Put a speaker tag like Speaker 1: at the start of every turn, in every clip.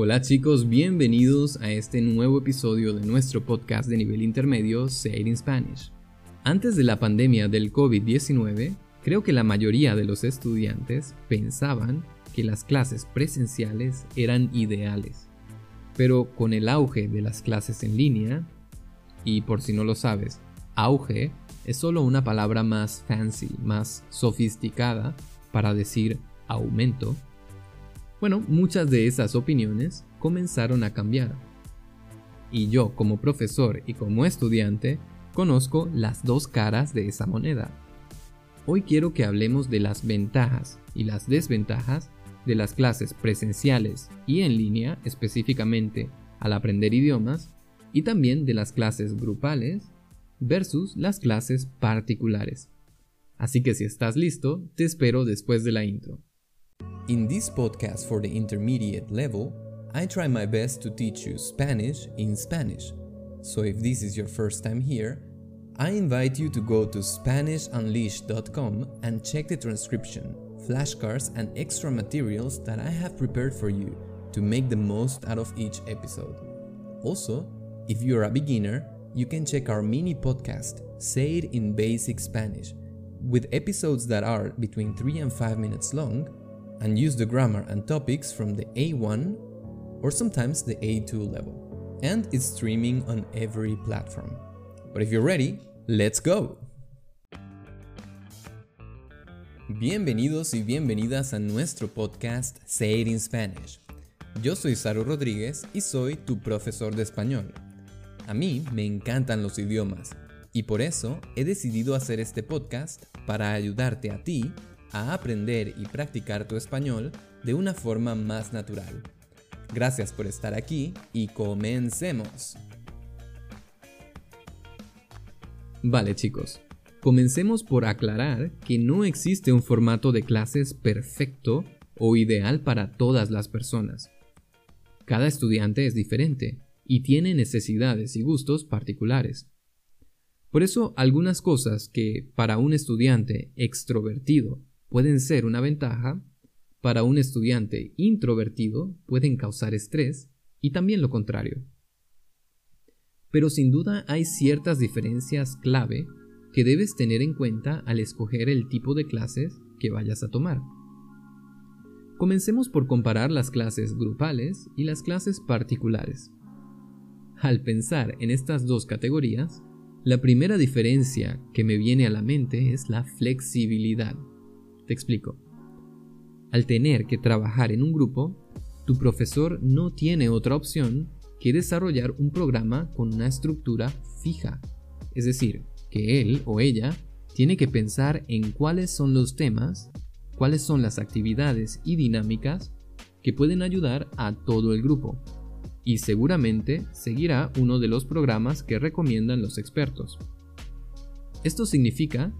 Speaker 1: Hola chicos, bienvenidos a este nuevo episodio de nuestro podcast de nivel intermedio Say in Spanish. Antes de la pandemia del COVID-19, creo que la mayoría de los estudiantes pensaban que las clases presenciales eran ideales. Pero con el auge de las clases en línea, y por si no lo sabes, auge es solo una palabra más fancy, más sofisticada para decir aumento, bueno, muchas de esas opiniones comenzaron a cambiar. Y yo como profesor y como estudiante conozco las dos caras de esa moneda. Hoy quiero que hablemos de las ventajas y las desventajas de las clases presenciales y en línea específicamente al aprender idiomas y también de las clases grupales versus las clases particulares. Así que si estás listo, te espero después de la intro.
Speaker 2: In this podcast for the intermediate level, I try my best to teach you Spanish in Spanish. So if this is your first time here, I invite you to go to SpanishUnleashed.com and check the transcription, flashcards, and extra materials that I have prepared for you to make the most out of each episode. Also, if you're a beginner, you can check our mini podcast, Say It in Basic Spanish, with episodes that are between 3 and 5 minutes long and use the grammar and topics from the A1 or sometimes the A2 level. And it's streaming on every platform. But if you're ready, let's go! Bienvenidos y bienvenidas a nuestro podcast Say It in Spanish. Yo soy Saru Rodríguez y soy tu profesor de español. A mí me encantan los idiomas y por eso he decidido hacer este podcast para ayudarte a ti a aprender y practicar tu español de una forma más natural. Gracias por estar aquí y comencemos.
Speaker 1: Vale chicos, comencemos por aclarar que no existe un formato de clases perfecto o ideal para todas las personas. Cada estudiante es diferente y tiene necesidades y gustos particulares. Por eso algunas cosas que para un estudiante extrovertido pueden ser una ventaja, para un estudiante introvertido pueden causar estrés y también lo contrario. Pero sin duda hay ciertas diferencias clave que debes tener en cuenta al escoger el tipo de clases que vayas a tomar. Comencemos por comparar las clases grupales y las clases particulares. Al pensar en estas dos categorías, la primera diferencia que me viene a la mente es la flexibilidad. Te explico. Al tener que trabajar en un grupo, tu profesor no tiene otra opción que desarrollar un programa con una estructura fija. Es decir, que él o ella tiene que pensar en cuáles son los temas, cuáles son las actividades y dinámicas que pueden ayudar a todo el grupo. Y seguramente seguirá uno de los programas que recomiendan los expertos. Esto significa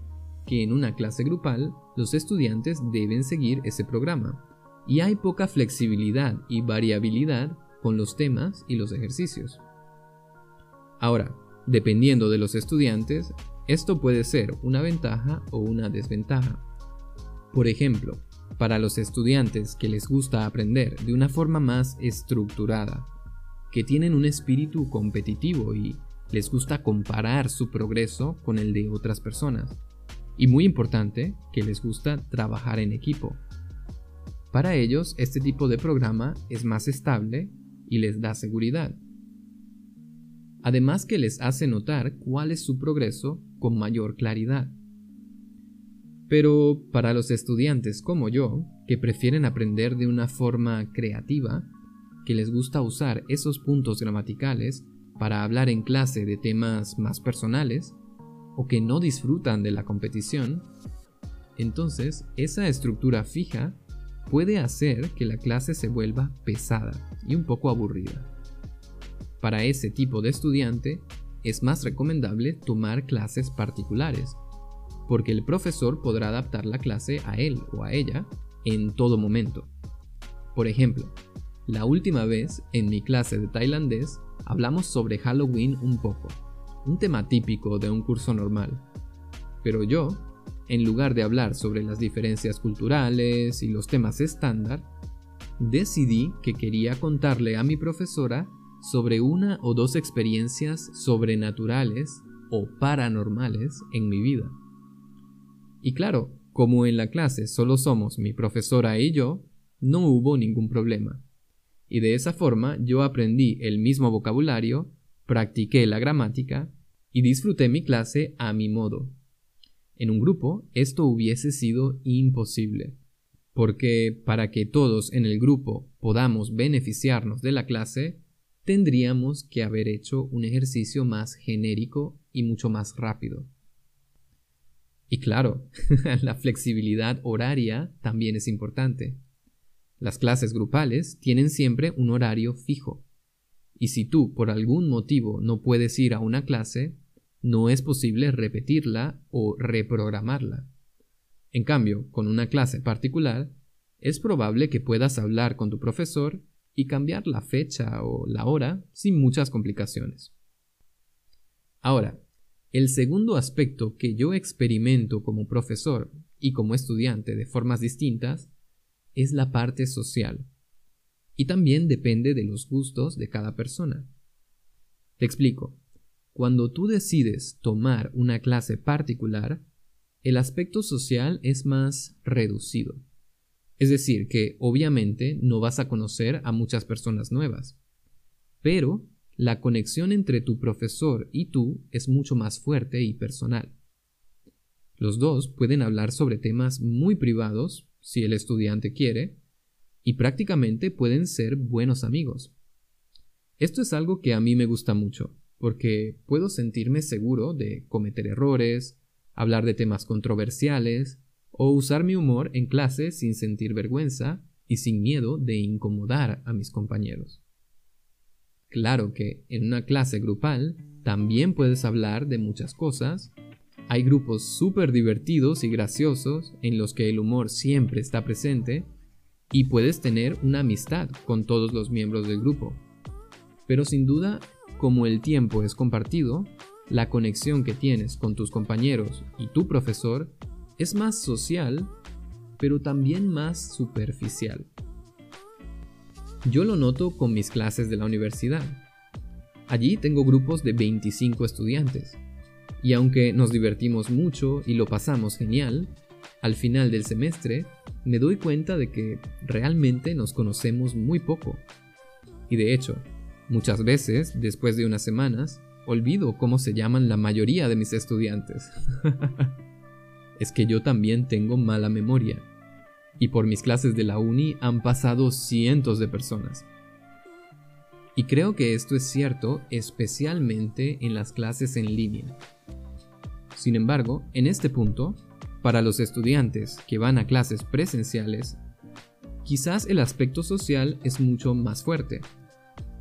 Speaker 1: que en una clase grupal los estudiantes deben seguir ese programa, y hay poca flexibilidad y variabilidad con los temas y los ejercicios. Ahora, dependiendo de los estudiantes, esto puede ser una ventaja o una desventaja. Por ejemplo, para los estudiantes que les gusta aprender de una forma más estructurada, que tienen un espíritu competitivo y les gusta comparar su progreso con el de otras personas, y muy importante, que les gusta trabajar en equipo. Para ellos, este tipo de programa es más estable y les da seguridad. Además que les hace notar cuál es su progreso con mayor claridad. Pero para los estudiantes como yo, que prefieren aprender de una forma creativa, que les gusta usar esos puntos gramaticales para hablar en clase de temas más personales, o que no disfrutan de la competición, entonces esa estructura fija puede hacer que la clase se vuelva pesada y un poco aburrida. Para ese tipo de estudiante es más recomendable tomar clases particulares, porque el profesor podrá adaptar la clase a él o a ella en todo momento. Por ejemplo, la última vez en mi clase de tailandés hablamos sobre Halloween un poco un tema típico de un curso normal. Pero yo, en lugar de hablar sobre las diferencias culturales y los temas estándar, decidí que quería contarle a mi profesora sobre una o dos experiencias sobrenaturales o paranormales en mi vida. Y claro, como en la clase solo somos mi profesora y yo, no hubo ningún problema. Y de esa forma yo aprendí el mismo vocabulario, practiqué la gramática y disfruté mi clase a mi modo. En un grupo esto hubiese sido imposible, porque para que todos en el grupo podamos beneficiarnos de la clase, tendríamos que haber hecho un ejercicio más genérico y mucho más rápido. Y claro, la flexibilidad horaria también es importante. Las clases grupales tienen siempre un horario fijo. Y si tú por algún motivo no puedes ir a una clase, no es posible repetirla o reprogramarla. En cambio, con una clase particular, es probable que puedas hablar con tu profesor y cambiar la fecha o la hora sin muchas complicaciones. Ahora, el segundo aspecto que yo experimento como profesor y como estudiante de formas distintas es la parte social. Y también depende de los gustos de cada persona. Te explico. Cuando tú decides tomar una clase particular, el aspecto social es más reducido. Es decir, que obviamente no vas a conocer a muchas personas nuevas, pero la conexión entre tu profesor y tú es mucho más fuerte y personal. Los dos pueden hablar sobre temas muy privados, si el estudiante quiere, y prácticamente pueden ser buenos amigos. Esto es algo que a mí me gusta mucho, porque puedo sentirme seguro de cometer errores, hablar de temas controversiales, o usar mi humor en clase sin sentir vergüenza y sin miedo de incomodar a mis compañeros. Claro que en una clase grupal también puedes hablar de muchas cosas. Hay grupos súper divertidos y graciosos en los que el humor siempre está presente y puedes tener una amistad con todos los miembros del grupo. Pero sin duda, como el tiempo es compartido, la conexión que tienes con tus compañeros y tu profesor es más social, pero también más superficial. Yo lo noto con mis clases de la universidad. Allí tengo grupos de 25 estudiantes, y aunque nos divertimos mucho y lo pasamos genial, al final del semestre me doy cuenta de que realmente nos conocemos muy poco. Y de hecho, muchas veces, después de unas semanas, olvido cómo se llaman la mayoría de mis estudiantes. es que yo también tengo mala memoria. Y por mis clases de la uni han pasado cientos de personas. Y creo que esto es cierto especialmente en las clases en línea. Sin embargo, en este punto, para los estudiantes que van a clases presenciales, quizás el aspecto social es mucho más fuerte.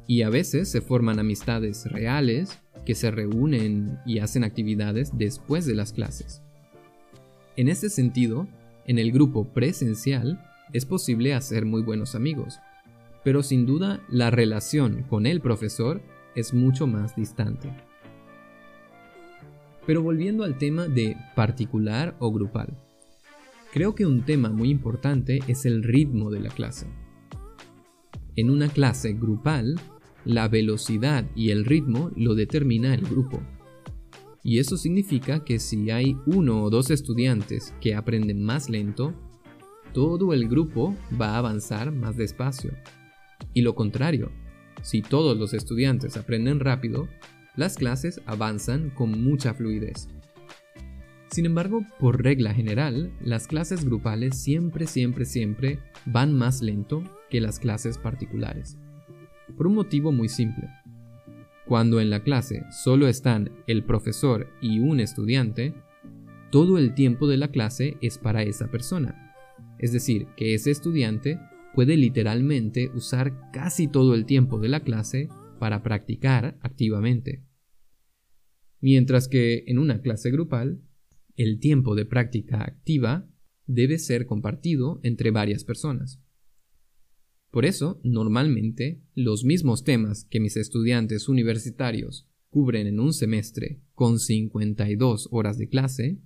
Speaker 1: Y a veces se forman amistades reales que se reúnen y hacen actividades después de las clases. En este sentido, en el grupo presencial es posible hacer muy buenos amigos, pero sin duda la relación con el profesor es mucho más distante. Pero volviendo al tema de particular o grupal, creo que un tema muy importante es el ritmo de la clase. En una clase grupal, la velocidad y el ritmo lo determina el grupo. Y eso significa que si hay uno o dos estudiantes que aprenden más lento, todo el grupo va a avanzar más despacio. Y lo contrario, si todos los estudiantes aprenden rápido, las clases avanzan con mucha fluidez. Sin embargo, por regla general, las clases grupales siempre, siempre, siempre van más lento que las clases particulares. Por un motivo muy simple. Cuando en la clase solo están el profesor y un estudiante, todo el tiempo de la clase es para esa persona. Es decir, que ese estudiante puede literalmente usar casi todo el tiempo de la clase para practicar activamente. Mientras que en una clase grupal, el tiempo de práctica activa debe ser compartido entre varias personas. Por eso, normalmente, los mismos temas que mis estudiantes universitarios cubren en un semestre con 52 horas de clase,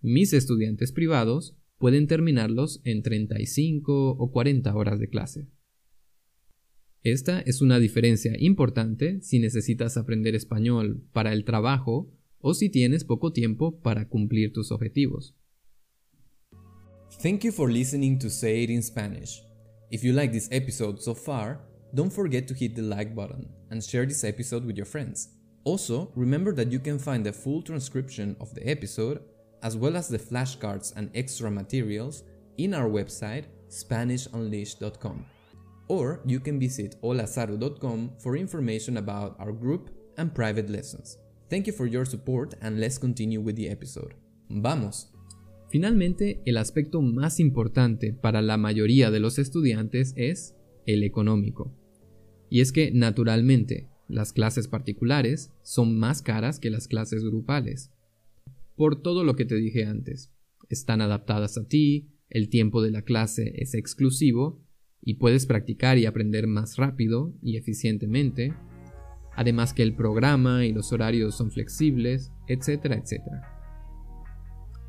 Speaker 1: mis estudiantes privados pueden terminarlos en 35 o 40 horas de clase. Esta es una diferencia importante si necesitas aprender español para el trabajo o si tienes poco tiempo para cumplir tus objetivos.
Speaker 2: Thank you for listening to Say It in Spanish. If you like this episode so far, don't forget to hit the like button and share this episode with your friends. Also, remember that you can find the full transcription of the episode, as well as the flashcards and extra materials, in our website SpanishUnleashed.com. Or you can visit holazaru.com for information about our group and private lessons. Thank you for your support and let's continue with the episode. ¡Vamos!
Speaker 1: Finalmente, el aspecto más importante para la mayoría de los estudiantes es el económico. Y es que, naturalmente, las clases particulares son más caras que las clases grupales. Por todo lo que te dije antes. Están adaptadas a ti, el tiempo de la clase es exclusivo y puedes practicar y aprender más rápido y eficientemente. Además que el programa y los horarios son flexibles, etcétera, etcétera.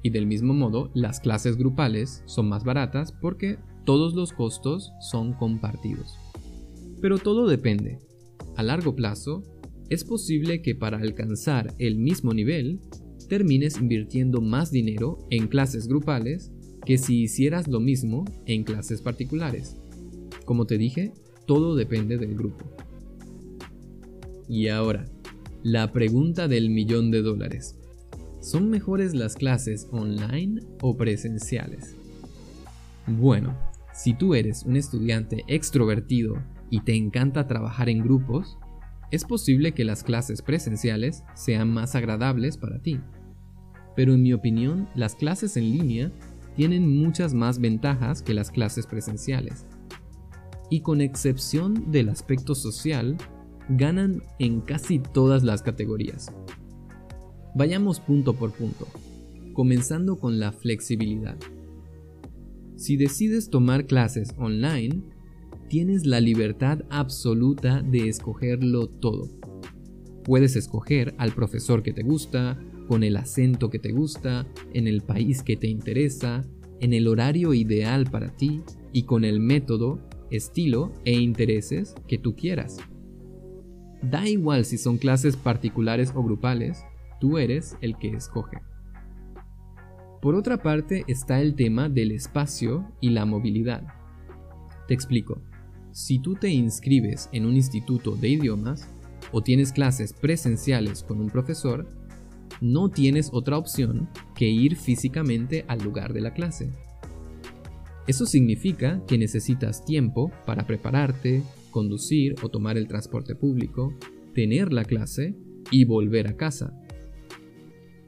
Speaker 1: Y del mismo modo, las clases grupales son más baratas porque todos los costos son compartidos. Pero todo depende. A largo plazo, es posible que para alcanzar el mismo nivel, termines invirtiendo más dinero en clases grupales que si hicieras lo mismo en clases particulares. Como te dije, todo depende del grupo. Y ahora, la pregunta del millón de dólares. ¿Son mejores las clases online o presenciales? Bueno, si tú eres un estudiante extrovertido y te encanta trabajar en grupos, es posible que las clases presenciales sean más agradables para ti. Pero en mi opinión, las clases en línea tienen muchas más ventajas que las clases presenciales. Y con excepción del aspecto social, ganan en casi todas las categorías. Vayamos punto por punto, comenzando con la flexibilidad. Si decides tomar clases online, tienes la libertad absoluta de escogerlo todo. Puedes escoger al profesor que te gusta, con el acento que te gusta, en el país que te interesa, en el horario ideal para ti y con el método, estilo e intereses que tú quieras. Da igual si son clases particulares o grupales, Tú eres el que escoge. Por otra parte está el tema del espacio y la movilidad. Te explico. Si tú te inscribes en un instituto de idiomas o tienes clases presenciales con un profesor, no tienes otra opción que ir físicamente al lugar de la clase. Eso significa que necesitas tiempo para prepararte, conducir o tomar el transporte público, tener la clase y volver a casa.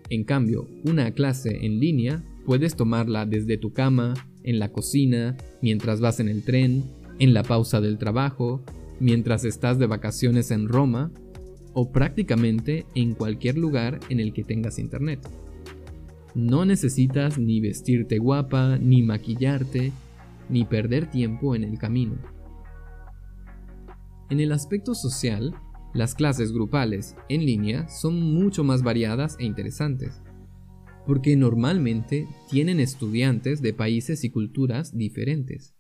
Speaker 1: En cambio, una clase en línea puedes tomarla desde tu cama, en la cocina, mientras vas en el tren, en la pausa del trabajo, mientras estás de vacaciones en Roma o prácticamente en cualquier lugar en el que tengas internet. No necesitas ni vestirte guapa, ni maquillarte, ni perder tiempo en el camino. En el aspecto social, las clases grupales en línea son mucho más variadas e interesantes, porque normalmente tienen estudiantes de países y culturas diferentes,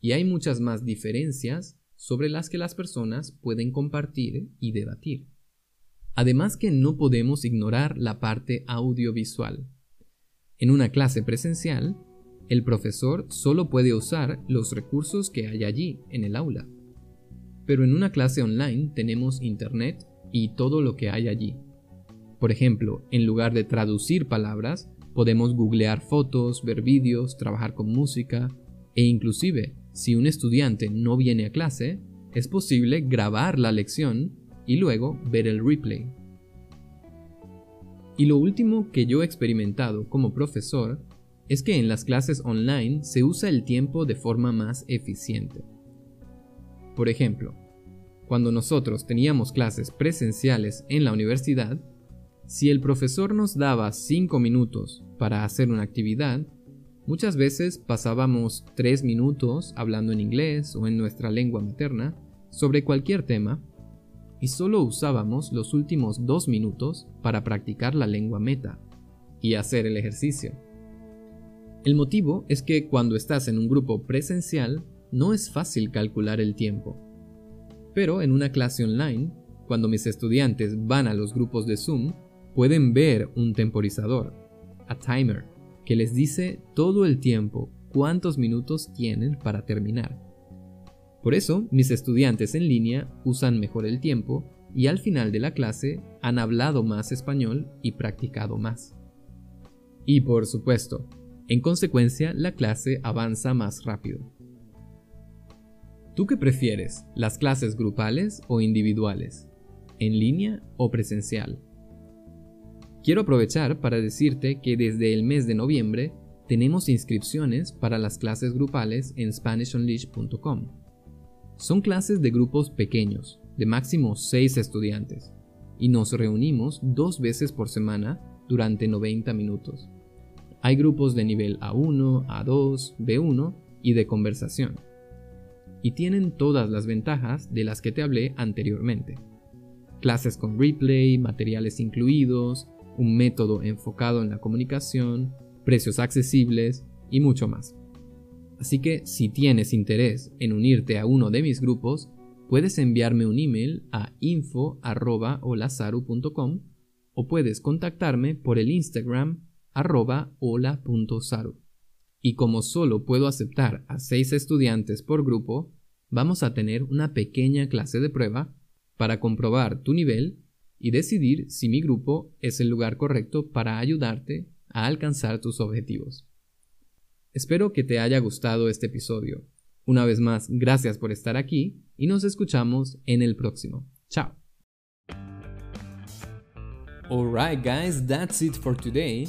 Speaker 1: y hay muchas más diferencias sobre las que las personas pueden compartir y debatir. Además que no podemos ignorar la parte audiovisual. En una clase presencial, el profesor solo puede usar los recursos que hay allí en el aula pero en una clase online tenemos internet y todo lo que hay allí. Por ejemplo, en lugar de traducir palabras, podemos googlear fotos, ver vídeos, trabajar con música e inclusive, si un estudiante no viene a clase, es posible grabar la lección y luego ver el replay. Y lo último que yo he experimentado como profesor es que en las clases online se usa el tiempo de forma más eficiente. Por ejemplo, cuando nosotros teníamos clases presenciales en la universidad, si el profesor nos daba 5 minutos para hacer una actividad, muchas veces pasábamos 3 minutos hablando en inglés o en nuestra lengua materna sobre cualquier tema y solo usábamos los últimos 2 minutos para practicar la lengua meta y hacer el ejercicio. El motivo es que cuando estás en un grupo presencial no es fácil calcular el tiempo. Pero en una clase online, cuando mis estudiantes van a los grupos de Zoom, pueden ver un temporizador, a timer, que les dice todo el tiempo cuántos minutos tienen para terminar. Por eso, mis estudiantes en línea usan mejor el tiempo y al final de la clase han hablado más español y practicado más. Y por supuesto, en consecuencia, la clase avanza más rápido. ¿Tú qué prefieres? ¿Las clases grupales o individuales? ¿En línea o presencial? Quiero aprovechar para decirte que desde el mes de noviembre tenemos inscripciones para las clases grupales en SpanishUnleash.com. Son clases de grupos pequeños, de máximo 6 estudiantes, y nos reunimos dos veces por semana durante 90 minutos. Hay grupos de nivel A1, A2, B1 y de conversación. Y tienen todas las ventajas de las que te hablé anteriormente. Clases con replay, materiales incluidos, un método enfocado en la comunicación, precios accesibles y mucho más. Así que si tienes interés en unirte a uno de mis grupos, puedes enviarme un email a info.olazaru.com o puedes contactarme por el Instagram arroba. Y como solo puedo aceptar a seis estudiantes por grupo, vamos a tener una pequeña clase de prueba para comprobar tu nivel y decidir si mi grupo es el lugar correcto para ayudarte a alcanzar tus objetivos. Espero que te haya gustado este episodio. Una vez más, gracias por estar aquí y nos escuchamos en el próximo. Chao.
Speaker 2: Alright guys, that's it for today.